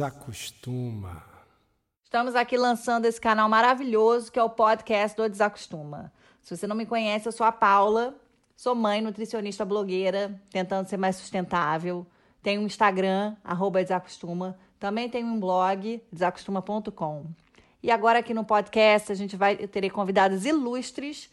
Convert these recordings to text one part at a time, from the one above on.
Desacostuma. Estamos aqui lançando esse canal maravilhoso que é o podcast do Desacostuma. Se você não me conhece, eu sou a Paula, sou mãe, nutricionista, blogueira, tentando ser mais sustentável. Tenho um Instagram, Desacostuma. Também tenho um blog, desacostuma.com. E agora aqui no podcast a gente vai ter convidados ilustres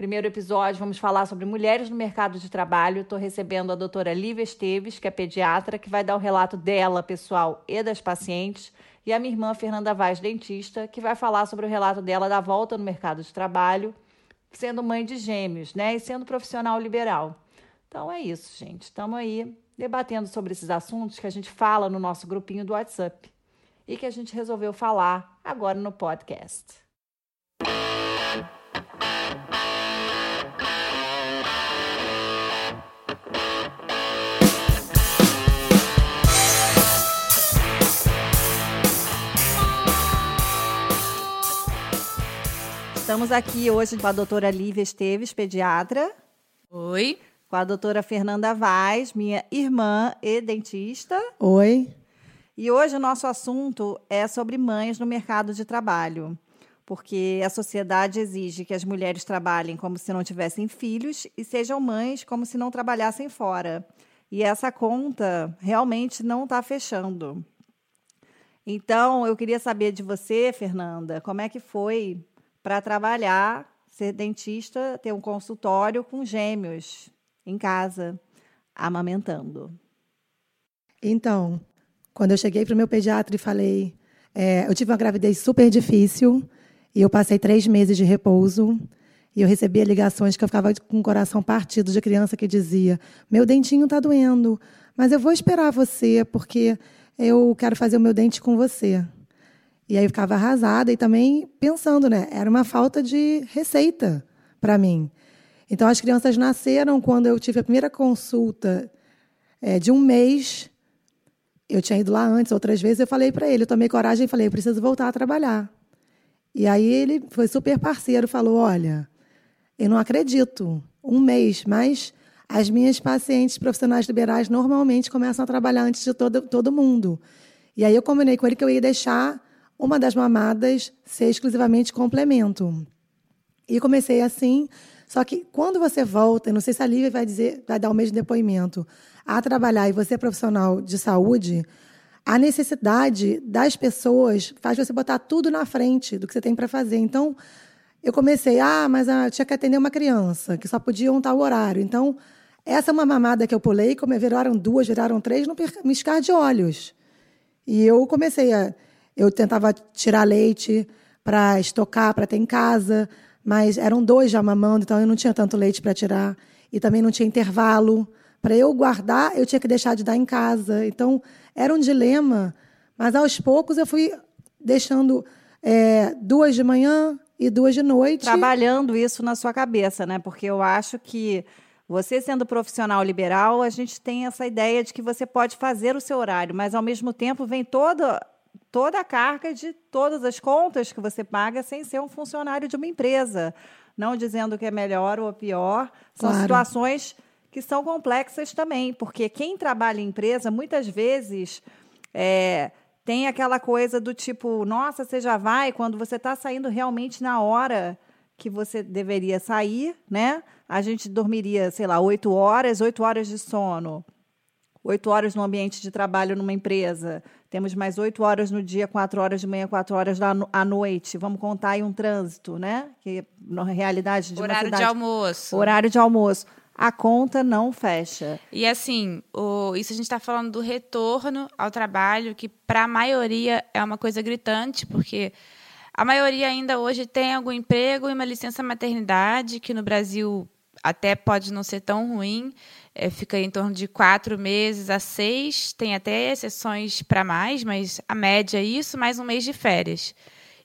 Primeiro episódio, vamos falar sobre mulheres no mercado de trabalho. Estou recebendo a doutora Lívia Esteves, que é pediatra, que vai dar o relato dela, pessoal, e das pacientes. E a minha irmã, Fernanda Vaz, dentista, que vai falar sobre o relato dela da volta no mercado de trabalho, sendo mãe de gêmeos, né? E sendo profissional liberal. Então é isso, gente. Estamos aí debatendo sobre esses assuntos que a gente fala no nosso grupinho do WhatsApp e que a gente resolveu falar agora no podcast. Estamos aqui hoje com a doutora Lívia Esteves, pediatra. Oi. Com a doutora Fernanda Vaz, minha irmã e dentista. Oi. E hoje o nosso assunto é sobre mães no mercado de trabalho. Porque a sociedade exige que as mulheres trabalhem como se não tivessem filhos e sejam mães como se não trabalhassem fora. E essa conta realmente não está fechando. Então, eu queria saber de você, Fernanda, como é que foi para trabalhar, ser dentista, ter um consultório com gêmeos em casa, amamentando. Então, quando eu cheguei para o meu pediatra e falei, é, eu tive uma gravidez super difícil e eu passei três meses de repouso. E eu recebia ligações que eu ficava com o coração partido de criança que dizia: Meu dentinho está doendo, mas eu vou esperar você, porque eu quero fazer o meu dente com você. E aí eu ficava arrasada e também pensando, né? Era uma falta de receita para mim. Então as crianças nasceram quando eu tive a primeira consulta é, de um mês. Eu tinha ido lá antes, outras vezes, eu falei para ele, eu tomei coragem e falei, eu preciso voltar a trabalhar. E aí ele foi super parceiro, falou, olha, eu não acredito, um mês, mas as minhas pacientes profissionais liberais normalmente começam a trabalhar antes de todo, todo mundo. E aí eu combinei com ele que eu ia deixar uma das mamadas ser exclusivamente complemento. E comecei assim, só que quando você volta, não sei se a Lívia vai dizer, vai dar o mesmo depoimento, a trabalhar e você é profissional de saúde, a necessidade das pessoas faz você botar tudo na frente do que você tem para fazer. Então, eu comecei, ah, mas ah, tinha que atender uma criança, que só podia um tal horário. Então, essa é uma mamada que eu pulei, como viraram duas, viraram três, no piscar de olhos. E eu comecei a eu tentava tirar leite para estocar, para ter em casa, mas eram dois já mamando, então eu não tinha tanto leite para tirar. E também não tinha intervalo. Para eu guardar, eu tinha que deixar de dar em casa. Então, era um dilema. Mas aos poucos eu fui deixando é, duas de manhã e duas de noite. Trabalhando isso na sua cabeça, né? Porque eu acho que você sendo profissional liberal, a gente tem essa ideia de que você pode fazer o seu horário, mas ao mesmo tempo vem toda toda a carga de todas as contas que você paga sem ser um funcionário de uma empresa. Não dizendo que é melhor ou pior. São claro. situações que são complexas também, porque quem trabalha em empresa, muitas vezes. É, tem aquela coisa do tipo, nossa, você já vai quando você está saindo realmente na hora que você deveria sair, né? A gente dormiria, sei lá, oito horas, oito horas de sono, oito horas no ambiente de trabalho numa empresa. Temos mais oito horas no dia, quatro horas de manhã, quatro horas à noite. Vamos contar aí um trânsito, né? Que na realidade de horário cidade, de almoço. Horário de almoço. A conta não fecha. E assim, o, isso a gente está falando do retorno ao trabalho, que para a maioria é uma coisa gritante, porque a maioria ainda hoje tem algum emprego e uma licença maternidade, que no Brasil até pode não ser tão ruim, é, fica em torno de quatro meses a seis, tem até exceções para mais, mas a média é isso, mais um mês de férias.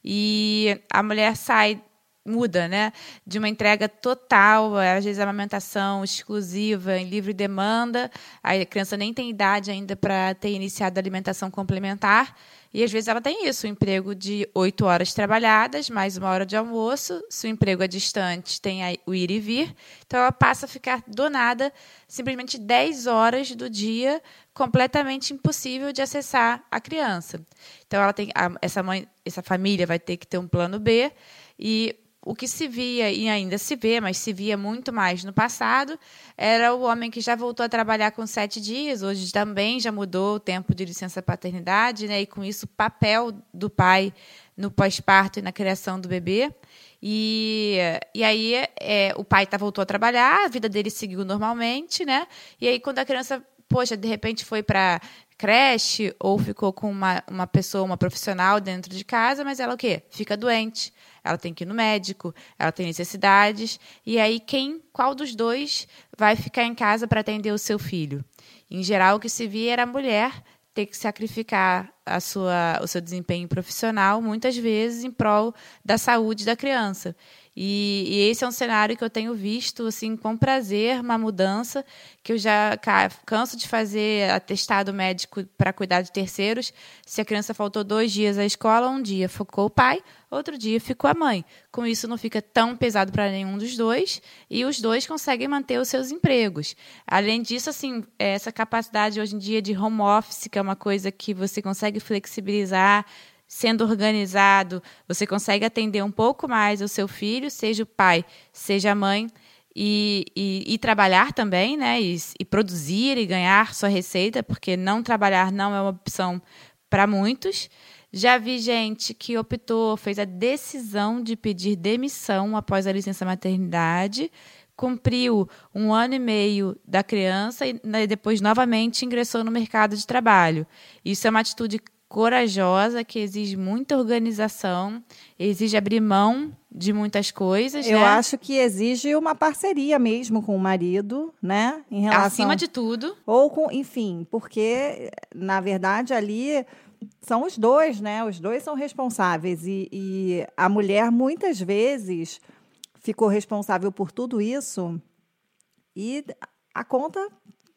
E a mulher sai muda, né? De uma entrega total, às vezes amamentação exclusiva, em livre demanda, a criança nem tem idade ainda para ter iniciado a alimentação complementar. E às vezes ela tem isso, um emprego de oito horas trabalhadas, mais uma hora de almoço. Se o emprego é distante, tem o ir e vir. Então ela passa a ficar donada simplesmente 10 horas do dia, completamente impossível de acessar a criança. Então ela tem essa mãe, essa família vai ter que ter um plano B e o que se via, e ainda se vê, mas se via muito mais no passado, era o homem que já voltou a trabalhar com sete dias, hoje também já mudou o tempo de licença paternidade, né? e com isso o papel do pai no pós-parto e na criação do bebê. E, e aí é, o pai tá, voltou a trabalhar, a vida dele seguiu normalmente, né? E aí quando a criança, poxa, de repente foi para creche ou ficou com uma, uma pessoa, uma profissional dentro de casa, mas ela o quê? Fica doente ela tem que ir no médico, ela tem necessidades, e aí quem, qual dos dois vai ficar em casa para atender o seu filho? Em geral, o que se via era a mulher ter que sacrificar a sua, o seu desempenho profissional, muitas vezes em prol da saúde da criança. E, e, esse é um cenário que eu tenho visto assim com prazer, uma mudança que eu já canso de fazer atestado médico para cuidar de terceiros. Se a criança faltou dois dias à escola, um dia ficou o pai, outro dia ficou a mãe. Com isso não fica tão pesado para nenhum dos dois e os dois conseguem manter os seus empregos. Além disso, assim, essa capacidade hoje em dia de home office, que é uma coisa que você consegue flexibilizar sendo organizado, você consegue atender um pouco mais o seu filho, seja o pai, seja a mãe, e, e, e trabalhar também, né? E, e, produzir e ganhar sua receita, porque não trabalhar não é uma opção para muitos. Já vi gente que optou, fez a decisão de pedir demissão após a licença maternidade, cumpriu um ano e meio da criança e né, depois novamente ingressou no mercado de trabalho. Isso é uma atitude corajosa, que exige muita organização, exige abrir mão de muitas coisas. Eu né? acho que exige uma parceria mesmo com o marido, né? Em relação... Acima de tudo. Ou com, enfim, porque, na verdade, ali são os dois, né? Os dois são responsáveis. E, e a mulher, muitas vezes, ficou responsável por tudo isso e a conta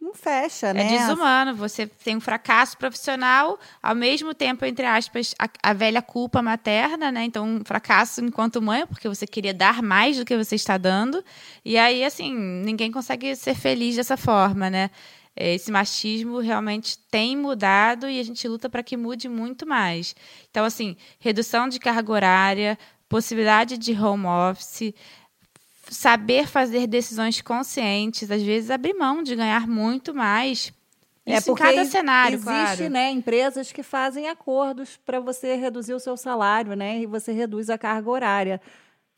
não fecha, é né? É desumano. Você tem um fracasso profissional, ao mesmo tempo, entre aspas, a, a, velha culpa materna, né? Então, um fracasso enquanto mãe, porque você queria dar mais do que você está dando. E aí, assim, ninguém consegue ser feliz dessa forma, né? Esse machismo realmente tem mudado e a gente luta para que mude muito mais. Então, assim, redução de carga horária, possibilidade de home office, saber fazer decisões conscientes, às vezes abrir mão de ganhar muito mais. É, Isso é porque em cada cenário, existe, claro. né, empresas que fazem acordos para você reduzir o seu salário, né, e você reduz a carga horária.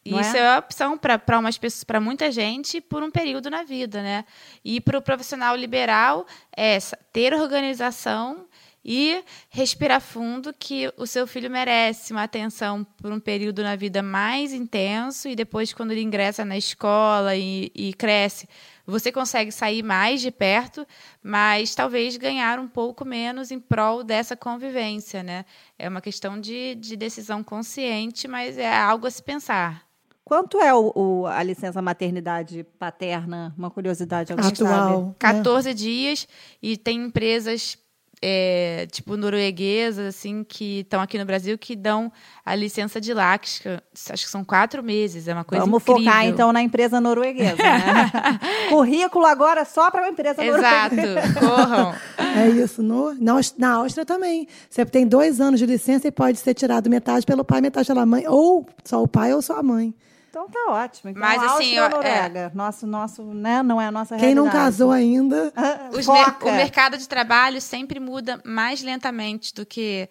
Isso é? é opção para umas pessoas, para muita gente, por um período na vida, né? E para o profissional liberal é ter organização e respirar fundo que o seu filho merece uma atenção por um período na vida mais intenso e depois quando ele ingressa na escola e, e cresce você consegue sair mais de perto, mas talvez ganhar um pouco menos em prol dessa convivência, né? É uma questão de, de decisão consciente, mas é algo a se pensar. Quanto é o, o, a licença maternidade paterna? Uma curiosidade, alguém Atual, sabe? 14 é. dias e tem empresas é, tipo norueguesas, assim, que estão aqui no Brasil, que dão a licença de lácteos, acho que são quatro meses, é uma coisa Vamos incrível. focar, então, na empresa norueguesa, né? Currículo agora só para uma empresa Exato, norueguesa. Exato, corram. É isso. No, na, na Áustria também. Você tem dois anos de licença e pode ser tirado metade pelo pai, metade pela mãe, ou só o pai ou só a mãe. Então tá ótimo. Então, Mas assim, ó, Noruega, é... nosso, nosso, né, não é a nossa Quem realidade. não casou ainda. mer o mercado de trabalho sempre muda mais lentamente do que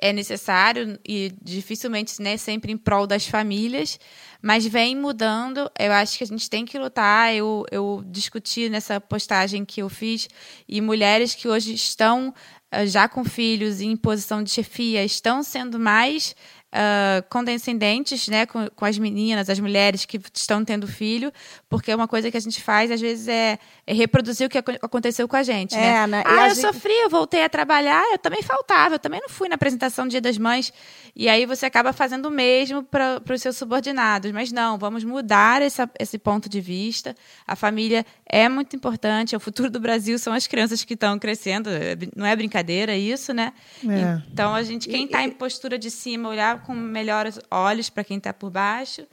é necessário e dificilmente né, sempre em prol das famílias, mas vem mudando. Eu acho que a gente tem que lutar. Eu, eu discuti nessa postagem que eu fiz e mulheres que hoje estão eh, já com filhos em posição de chefia estão sendo mais uh, condescendentes né, com, com, as meninas, as mulheres que estão tendo filho, porque uma coisa que a gente faz, às vezes, é, é reproduzir o que aconteceu com a gente. Né? É, né? Ah, eu gente... sofri, eu voltei a trabalhar, eu também faltava, eu também não fui na apresentação do Dia das Mães. E aí você acaba fazendo o mesmo para os seus subordinados. Mas não, vamos mudar essa, esse ponto de vista. A família é muito importante, é o futuro do Brasil, são as crianças que estão crescendo. É não é brincadeira isso, né? É. Então, a gente, quem está em postura de cima, olhar com melhores olhos para quem está por baixo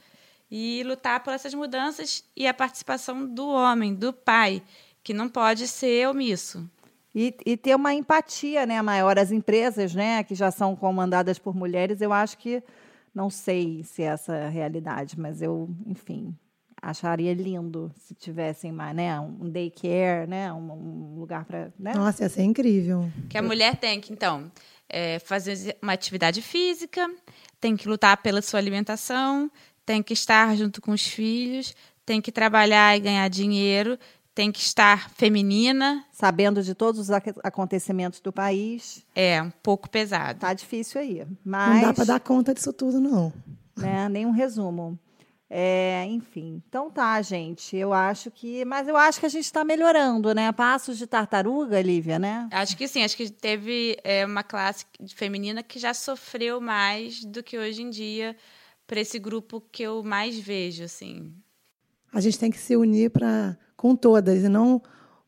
e lutar por essas mudanças e a participação do homem, do pai, que não pode ser omisso. E, e, ter uma empatia né, maior. As empresas né, que já são comandadas por mulheres, eu acho que, não sei se é essa a realidade, mas eu, enfim, acharia lindo se tivessem mais, né, um daycare, né, um, um lugar para... Né? Nossa, ia ser incrível. Que a mulher tem que, então, é, fazer uma atividade física, tem que lutar pela sua alimentação, tem que estar junto com os filhos, tem que trabalhar e ganhar dinheiro tem que estar feminina. Sabendo de todos os acontecimentos do país. É, um pouco pesado. Tá difícil aí. Mas, não dá para dar conta disso tudo, não. Né, nenhum resumo. É, enfim, então tá, gente. Eu acho que. Mas eu acho que a gente está melhorando, né? Passos de tartaruga, Lívia, né? Acho que sim. Acho que teve é, uma classe feminina que já sofreu mais do que hoje em dia para esse grupo que eu mais vejo, assim. A gente tem que se unir para com todas e não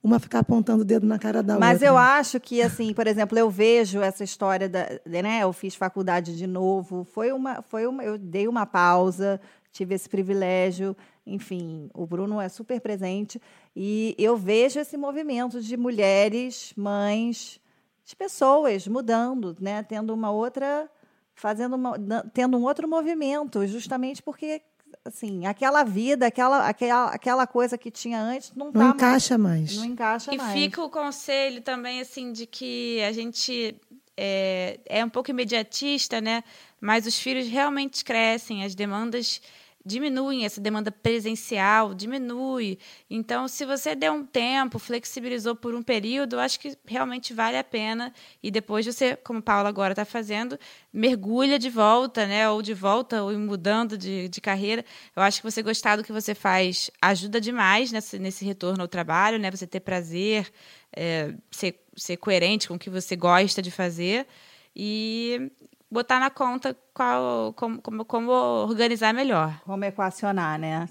uma ficar apontando o dedo na cara da Mas outra. Mas eu acho que, assim, por exemplo, eu vejo essa história da, né? Eu fiz faculdade de novo, foi uma, foi uma, eu dei uma pausa, tive esse privilégio, enfim, o Bruno é super presente e eu vejo esse movimento de mulheres, mães, de pessoas mudando, né? Tendo uma outra, fazendo uma, tendo um outro movimento, justamente porque assim, aquela vida, aquela, aquela, aquela coisa que tinha antes não, não tá encaixa mais, mais. Não encaixa e mais. E fica o conselho também, assim, de que a gente é, é um pouco imediatista, né? Mas os filhos realmente crescem, as demandas diminuem essa demanda presencial, diminui. Então, se você der um tempo, flexibilizou por um período, acho que realmente vale a pena. E depois você, como a Paula agora está fazendo, mergulha de volta, né? Ou de volta, ou mudando de, de carreira. Eu acho que você gostar do que você faz ajuda demais nesse, nesse retorno ao trabalho, né? Você ter prazer, é, ser, ser coerente com o que você gosta de fazer. E botar na conta qual, como, como, como organizar melhor. Como equacionar, né?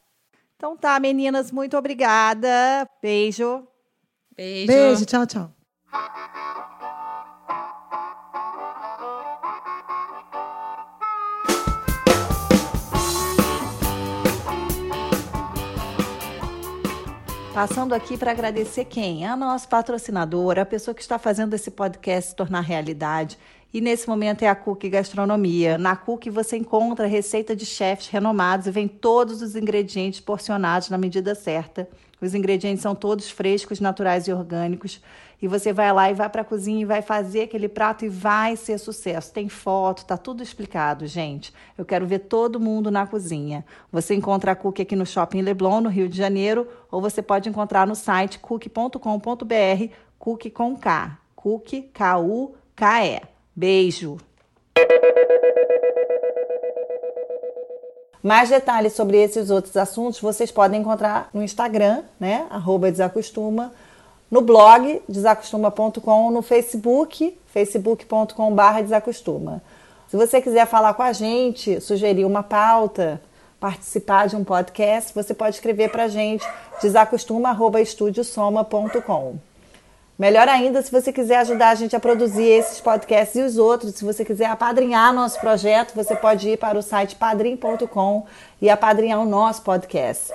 Então tá, meninas, muito obrigada. Beijo. Beijo. Beijo, tchau, tchau. Passando aqui para agradecer quem? A nossa patrocinadora, a pessoa que está fazendo esse podcast se tornar realidade. E nesse momento é a Cook Gastronomia. Na Cook você encontra receita de chefs renomados e vem todos os ingredientes porcionados na medida certa. Os ingredientes são todos frescos, naturais e orgânicos. E você vai lá e vai para a cozinha e vai fazer aquele prato e vai ser sucesso. Tem foto, tá tudo explicado, gente. Eu quero ver todo mundo na cozinha. Você encontra a Cook aqui no Shopping Leblon, no Rio de Janeiro, ou você pode encontrar no site cook.com.br, Cook com K. Cook, K-U-K-E. Beijo! Mais detalhes sobre esses outros assuntos vocês podem encontrar no Instagram, né? Arroba Desacostuma, no blog desacostuma.com, no Facebook, facebook.com.br Desacostuma. Se você quiser falar com a gente, sugerir uma pauta, participar de um podcast, você pode escrever para a gente desacostuma.estudiosoma.com. Melhor ainda, se você quiser ajudar a gente a produzir esses podcasts e os outros, se você quiser apadrinhar nosso projeto, você pode ir para o site padrim.com e apadrinhar o nosso podcast.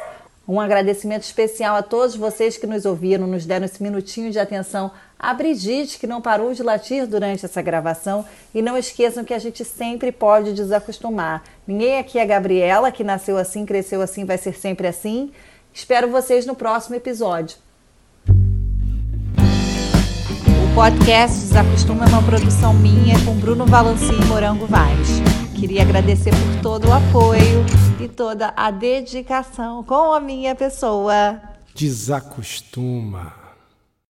Um agradecimento especial a todos vocês que nos ouviram, nos deram esse minutinho de atenção. A Brigitte, que não parou de latir durante essa gravação. E não esqueçam que a gente sempre pode desacostumar. Ninguém aqui é Gabriela, que nasceu assim, cresceu assim, vai ser sempre assim. Espero vocês no próximo episódio podcast Desacostuma é uma produção minha com Bruno Valanci e Morango Vaz. Queria agradecer por todo o apoio e toda a dedicação com a minha pessoa. Desacostuma.